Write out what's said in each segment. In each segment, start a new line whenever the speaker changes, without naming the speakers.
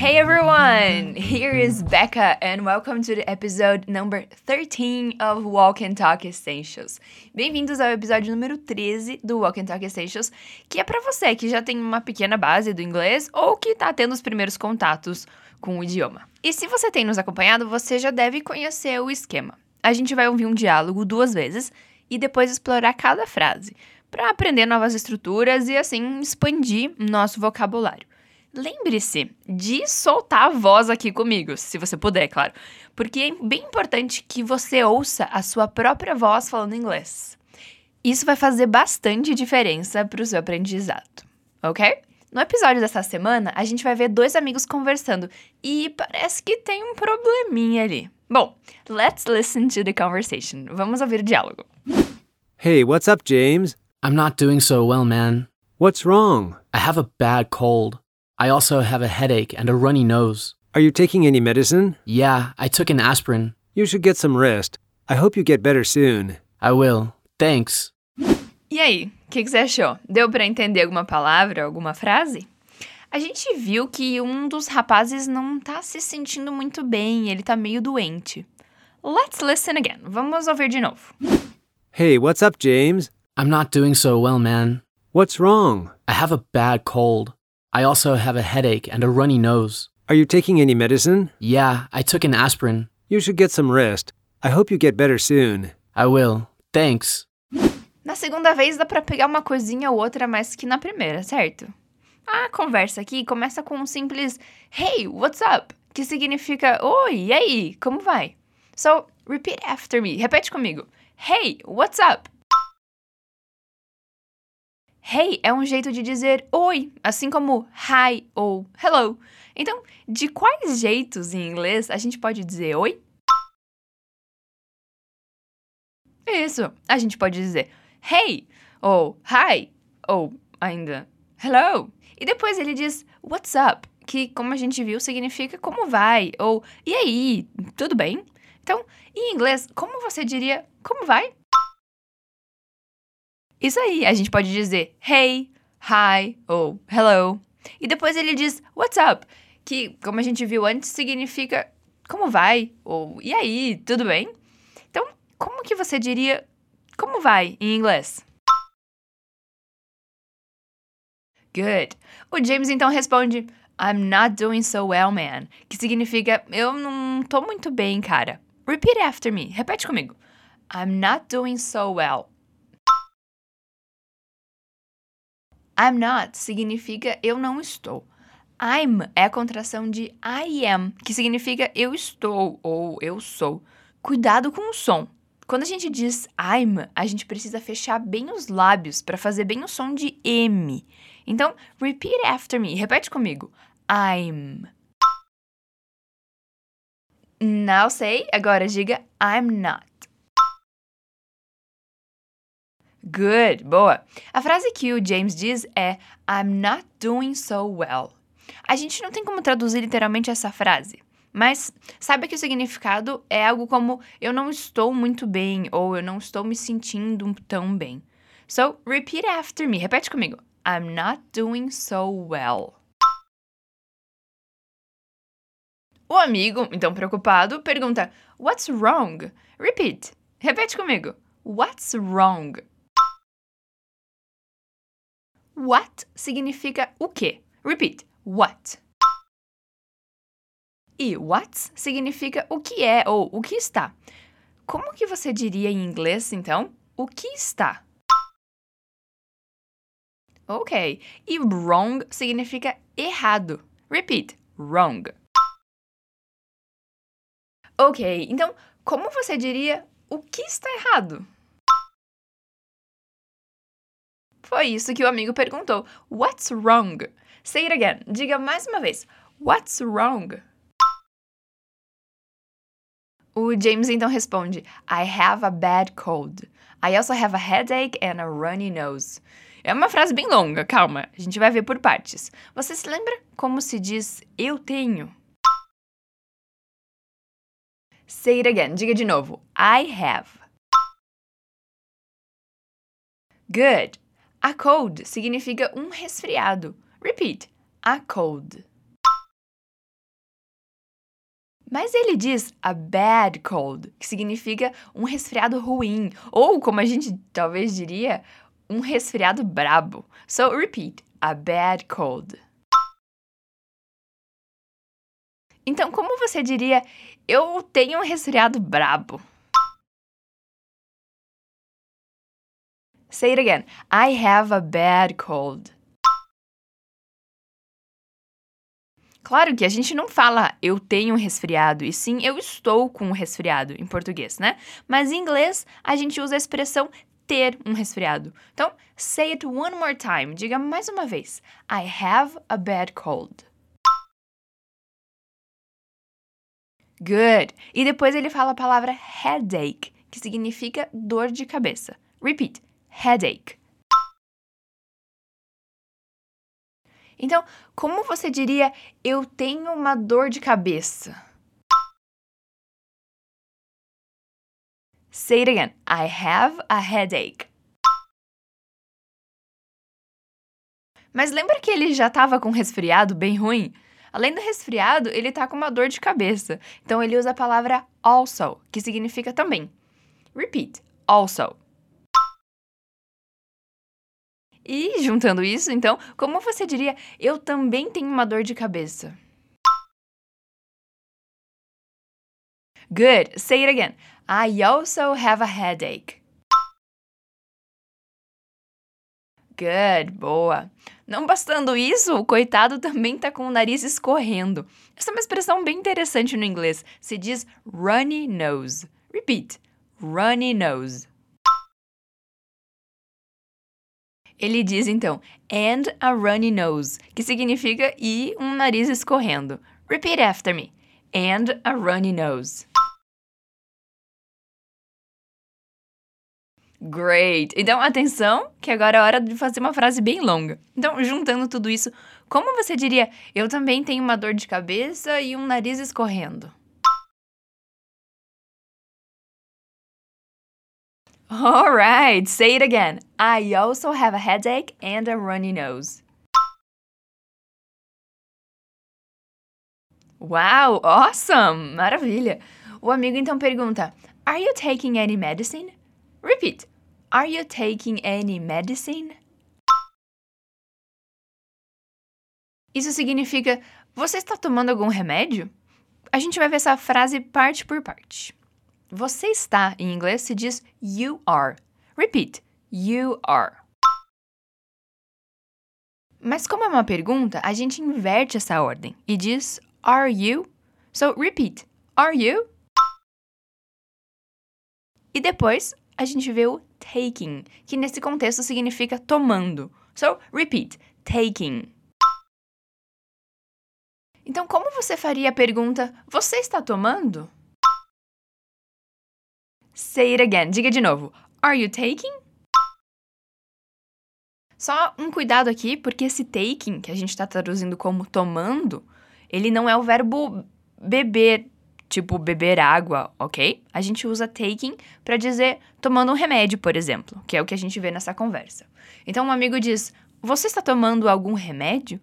Hey everyone! Here is Becca and welcome to the episode number 13 of Walk and Talk Essentials. Bem-vindos ao episódio número 13 do Walk and Talk Essentials, que é para você que já tem uma pequena base do inglês ou que tá tendo os primeiros contatos com o idioma. E se você tem nos acompanhado, você já deve conhecer o esquema. A gente vai ouvir um diálogo duas vezes e depois explorar cada frase, para aprender novas estruturas e assim expandir nosso vocabulário. Lembre-se de soltar a voz aqui comigo, se você puder, claro, porque é bem importante que você ouça a sua própria voz falando inglês. Isso vai fazer bastante diferença para o seu aprendizado, ok? No episódio dessa semana, a gente vai ver dois amigos conversando e parece que tem um probleminha ali. Bom, let's listen to the conversation. Vamos ouvir o diálogo.
Hey, what's up, James?
I'm not doing so well, man.
What's wrong?
I have a bad cold. I also have a headache and a runny nose.
Are you taking any medicine?
Yeah, I took an aspirin.
You should get some rest. I hope you get better soon.
I will. Thanks.
E aí, o que, que você achou? Deu para entender alguma palavra, alguma frase? A gente viu que um dos rapazes não tá se sentindo muito bem, ele tá meio doente. Let's listen again. Vamos ouvir de novo.
Hey, what's up, James?
I'm not doing so well, man.
What's wrong?
I have a bad cold. I also have a headache and a runny nose.
Are you taking any medicine?
Yeah, I took an aspirin.
You should get some rest. I hope you get better soon.
I will. Thanks.
Na segunda vez dá pra pegar uma coisinha ou outra mais que na primeira, certo? A conversa aqui começa com um simples Hey, what's up? Que significa Oi, e aí, como vai? So, repeat after me. Repete comigo. Hey, what's up? Hey é um jeito de dizer oi, assim como hi ou hello. Então, de quais jeitos em inglês a gente pode dizer oi? Isso, a gente pode dizer hey ou hi ou ainda hello. E depois ele diz what's up, que como a gente viu significa como vai ou e aí, tudo bem? Então, em inglês, como você diria como vai? Isso aí, a gente pode dizer hey, hi ou hello. E depois ele diz what's up, que, como a gente viu antes, significa como vai ou e aí, tudo bem? Então, como que você diria como vai em inglês? Good. O James então responde I'm not doing so well, man, que significa eu não tô muito bem, cara. Repeat after me. Repete comigo. I'm not doing so well. I'm not significa eu não estou. I'm é a contração de I am, que significa eu estou ou eu sou. Cuidado com o som. Quando a gente diz I'm, a gente precisa fechar bem os lábios para fazer bem o som de M. Então, repeat after me. Repete comigo. I'm. Now say. Agora diga I'm not. Good, boa. A frase que o James diz é I'm not doing so well. A gente não tem como traduzir literalmente essa frase, mas sabe que o significado é algo como eu não estou muito bem ou eu não estou me sentindo tão bem. So, repeat after me. Repete comigo. I'm not doing so well. O amigo, então preocupado, pergunta: What's wrong? Repeat. Repete comigo. What's wrong? What significa o quê? Repeat. What. E what significa o que é ou o que está. Como que você diria em inglês, então? O que está? Ok. E wrong significa errado. Repeat. Wrong. Ok, então como você diria o que está errado? Foi isso que o amigo perguntou. What's wrong? Say it again. Diga mais uma vez. What's wrong? O James então responde: I have a bad cold. I also have a headache and a runny nose. É uma frase bem longa, calma, a gente vai ver por partes. Você se lembra como se diz eu tenho? Say it again, diga de novo. I have. Good. A cold significa um resfriado. Repeat. A cold. Mas ele diz a bad cold, que significa um resfriado ruim, ou como a gente talvez diria, um resfriado brabo. So repeat, a bad cold. Então, como você diria, eu tenho um resfriado brabo? Say it again. I have a bad cold. Claro que a gente não fala eu tenho um resfriado, e sim eu estou com um resfriado em português, né? Mas em inglês a gente usa a expressão ter um resfriado. Então, say it one more time. Diga mais uma vez. I have a bad cold. Good. E depois ele fala a palavra headache, que significa dor de cabeça. Repeat. Headache. Então, como você diria eu tenho uma dor de cabeça? Say it again. I have a headache. Mas lembra que ele já estava com um resfriado bem ruim? Além do resfriado, ele tá com uma dor de cabeça. Então ele usa a palavra also, que significa também. Repeat. Also. E juntando isso, então, como você diria, eu também tenho uma dor de cabeça? Good. Say it again. I also have a headache. Good. Boa. Não bastando isso, o coitado também tá com o nariz escorrendo. Essa é uma expressão bem interessante no inglês. Se diz runny nose. Repeat. Runny nose. Ele diz então, and a runny nose, que significa e um nariz escorrendo. Repeat after me. And a runny nose. Great! Então, atenção, que agora é hora de fazer uma frase bem longa. Então, juntando tudo isso, como você diria, eu também tenho uma dor de cabeça e um nariz escorrendo? All right, say it again. I also have a headache and a runny nose. Wow, awesome! Maravilha! O amigo então pergunta: Are you taking any medicine? Repeat. Are you taking any medicine? Isso significa: Você está tomando algum remédio? A gente vai ver essa frase parte por parte. Você está, em inglês, se diz you are. Repeat. You are. Mas como é uma pergunta, a gente inverte essa ordem e diz are you? So repeat. Are you? E depois a gente vê o taking, que nesse contexto significa tomando. So repeat. Taking. Então, como você faria a pergunta: Você está tomando? Say it again. Diga de novo. Are you taking? Só um cuidado aqui, porque esse taking, que a gente está traduzindo como tomando, ele não é o verbo beber, tipo beber água, ok? A gente usa taking para dizer tomando um remédio, por exemplo, que é o que a gente vê nessa conversa. Então, um amigo diz: Você está tomando algum remédio?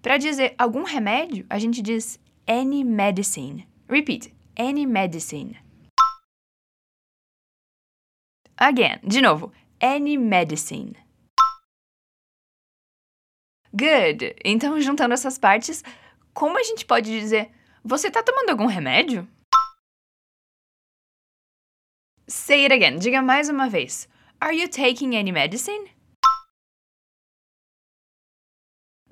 Para dizer algum remédio, a gente diz any medicine. Repeat: any medicine. Again, de novo. Any medicine. Good. Então, juntando essas partes, como a gente pode dizer: Você tá tomando algum remédio? Say it again. Diga mais uma vez. Are you taking any medicine?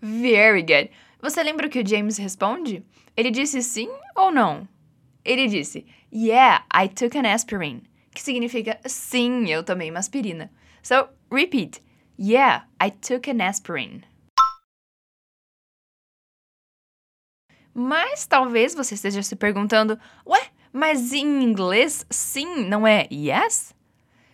Very good. Você lembra o que o James responde? Ele disse sim ou não? Ele disse: Yeah, I took an aspirin que significa sim, eu tomei uma aspirina. So, repeat. Yeah, I took an aspirin. Mas talvez você esteja se perguntando: ué, mas em inglês sim não é yes?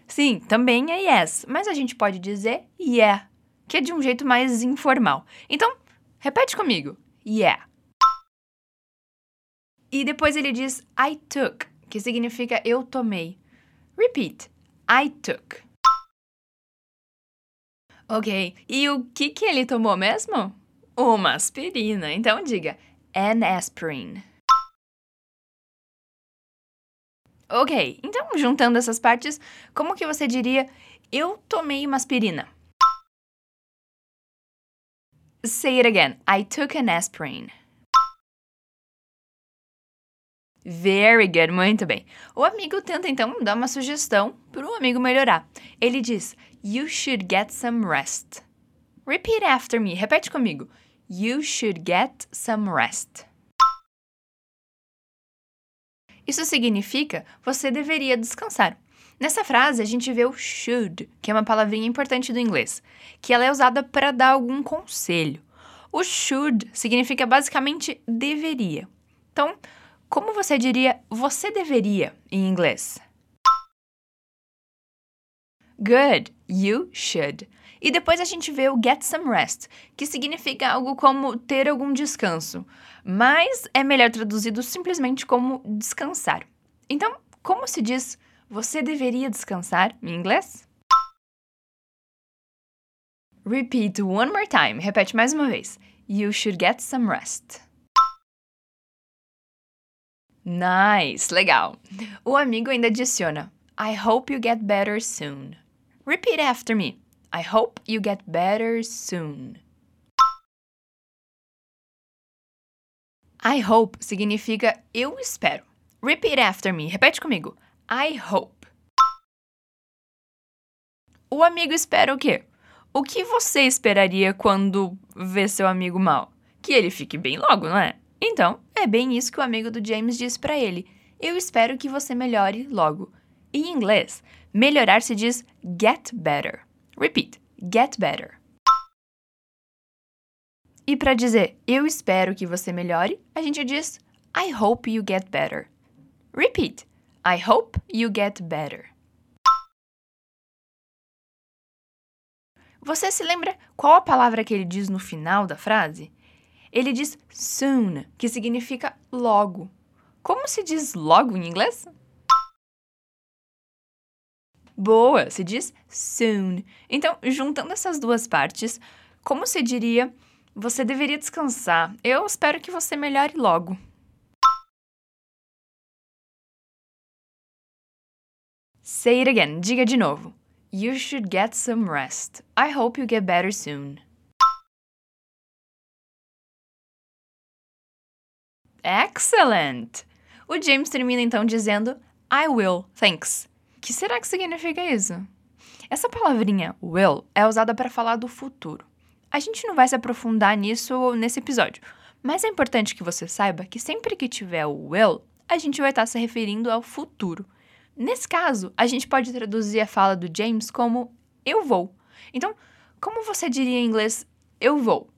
Sim, também é yes, mas a gente pode dizer yeah, que é de um jeito mais informal. Então, repete comigo: yeah. E depois ele diz I took, que significa eu tomei. Repeat. I took. Ok, e o que, que ele tomou mesmo? Uma aspirina. Então diga an aspirin. Ok, então juntando essas partes, como que você diria eu tomei uma aspirina? Say it again. I took an aspirin. Very good, muito bem. O amigo tenta então dar uma sugestão para o amigo melhorar. Ele diz: You should get some rest. Repeat after me. Repete comigo. You should get some rest. Isso significa você deveria descansar. Nessa frase, a gente vê o should, que é uma palavrinha importante do inglês, que ela é usada para dar algum conselho. O should significa basicamente deveria. Então, como você diria você deveria em inglês? Good, you should. E depois a gente vê o get some rest, que significa algo como ter algum descanso, mas é melhor traduzido simplesmente como descansar. Então, como se diz você deveria descansar em inglês? Repeat one more time. Repete mais uma vez. You should get some rest. Nice, legal. O amigo ainda adiciona: I hope you get better soon. Repeat after me. I hope you get better soon. I hope significa eu espero. Repeat after me. Repete comigo. I hope. O amigo espera o quê? O que você esperaria quando vê seu amigo mal? Que ele fique bem logo, não é? Então, é bem isso que o amigo do James disse para ele. Eu espero que você melhore logo. Em inglês, melhorar se diz get better. Repeat: get better. E para dizer eu espero que você melhore, a gente diz I hope you get better. Repeat: I hope you get better. Você se lembra qual a palavra que ele diz no final da frase? Ele diz soon, que significa logo. Como se diz logo em inglês? Boa, se diz soon. Então, juntando essas duas partes, como se diria, você deveria descansar. Eu espero que você melhore logo. Say it again. Diga de novo. You should get some rest. I hope you get better soon. Excellent! O James termina então dizendo I will, thanks. que será que significa isso? Essa palavrinha will é usada para falar do futuro. A gente não vai se aprofundar nisso nesse episódio, mas é importante que você saiba que sempre que tiver o will, a gente vai estar se referindo ao futuro. Nesse caso, a gente pode traduzir a fala do James como eu vou. Então, como você diria em inglês eu vou?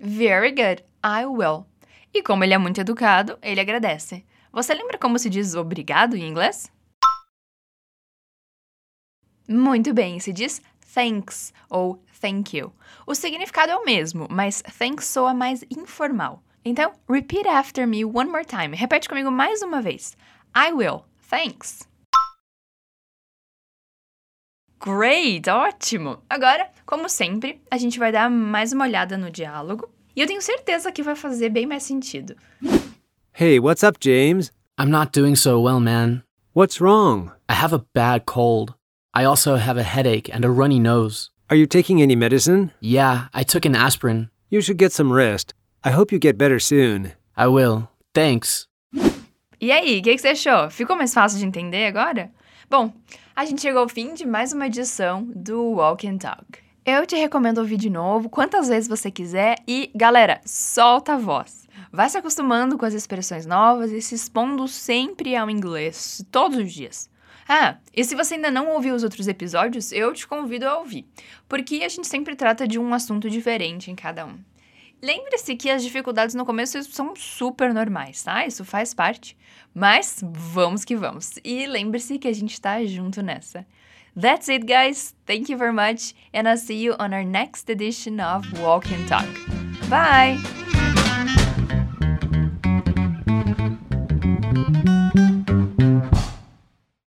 Very good, I will. E como ele é muito educado, ele agradece. Você lembra como se diz obrigado em inglês? Muito bem, se diz thanks ou thank you. O significado é o mesmo, mas thanks soa mais informal. Então, repeat after me one more time. Repete comigo mais uma vez. I will. Thanks. Great, ótimo! Agora, como sempre, a gente vai dar mais uma olhada no diálogo e eu tenho certeza que vai fazer bem mais sentido.
Hey, what's up, James?
I'm not doing so well, man.
What's wrong?
I have a bad cold. I also have a headache and a runny nose.
Are you taking any medicine?
Yeah, I took an aspirin.
You should get some rest. I hope you get better soon.
I will. Thanks.
E aí, o que, que você achou? Ficou mais fácil de entender agora? Bom, a gente chegou ao fim de mais uma edição do Walk and Talk. Eu te recomendo ouvir de novo, quantas vezes você quiser e, galera, solta a voz. Vai se acostumando com as expressões novas e se expondo sempre ao inglês, todos os dias. Ah, e se você ainda não ouviu os outros episódios, eu te convido a ouvir, porque a gente sempre trata de um assunto diferente em cada um. Lembre-se que as dificuldades no começo são super normais, tá? Isso faz parte. Mas vamos que vamos. E lembre-se que a gente tá junto nessa. That's it, guys. Thank you very much, and I'll see you on our next edition of Walk and Talk. Bye!